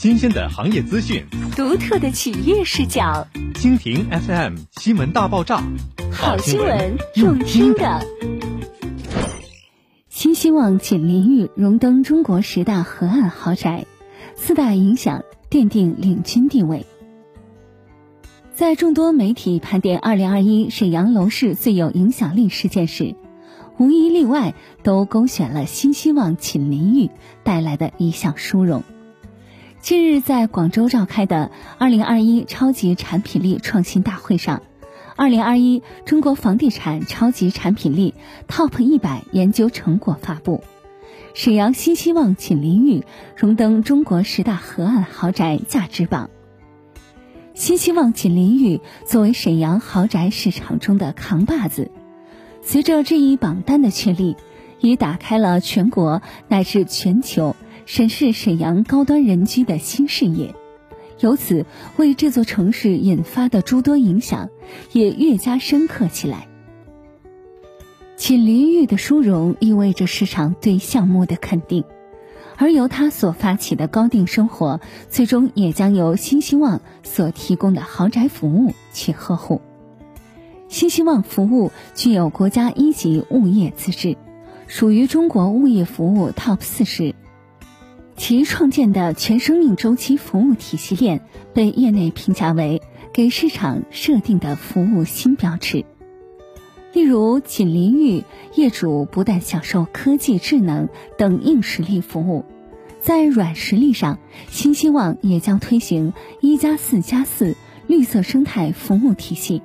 新鲜的行业资讯，独特的企业视角。蜻蜓 FM 新闻大爆炸，好新闻用听的。新希望锦麟玉荣登中国十大河岸豪宅，四大影响奠定领军地位。在众多媒体盘点2021沈阳楼市最有影响力事件时，无一例外都勾选了新希望锦麟玉带来的一项殊荣。近日，在广州召开的2021超级产品力创新大会上，2021中国房地产超级产品力 TOP 一百研究成果发布，沈阳新希望锦麟玉荣登中国十大河岸豪宅价值榜。新希望锦麟玉作为沈阳豪宅市场中的扛把子，随着这一榜单的确立，已打开了全国乃至全球。审视沈阳高端人居的新视野，由此为这座城市引发的诸多影响也越加深刻起来。锦麟玉的殊荣意味着市场对项目的肯定，而由他所发起的高定生活，最终也将由新希望所提供的豪宅服务去呵护。新希望服务具有国家一级物业资质，属于中国物业服务 TOP 四十。其创建的全生命周期服务体系链被业内评价为给市场设定的服务新标尺。例如，锦麟玉业主不但享受科技、智能等硬实力服务，在软实力上，新希望也将推行“一加四加四”绿色生态服务体系，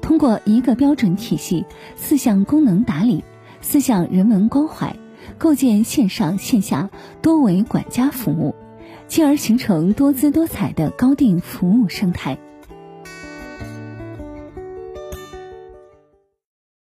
通过一个标准体系、四项功能打理、四项人文关怀。构建线上线下多维管家服务，进而形成多姿多彩的高定服务生态。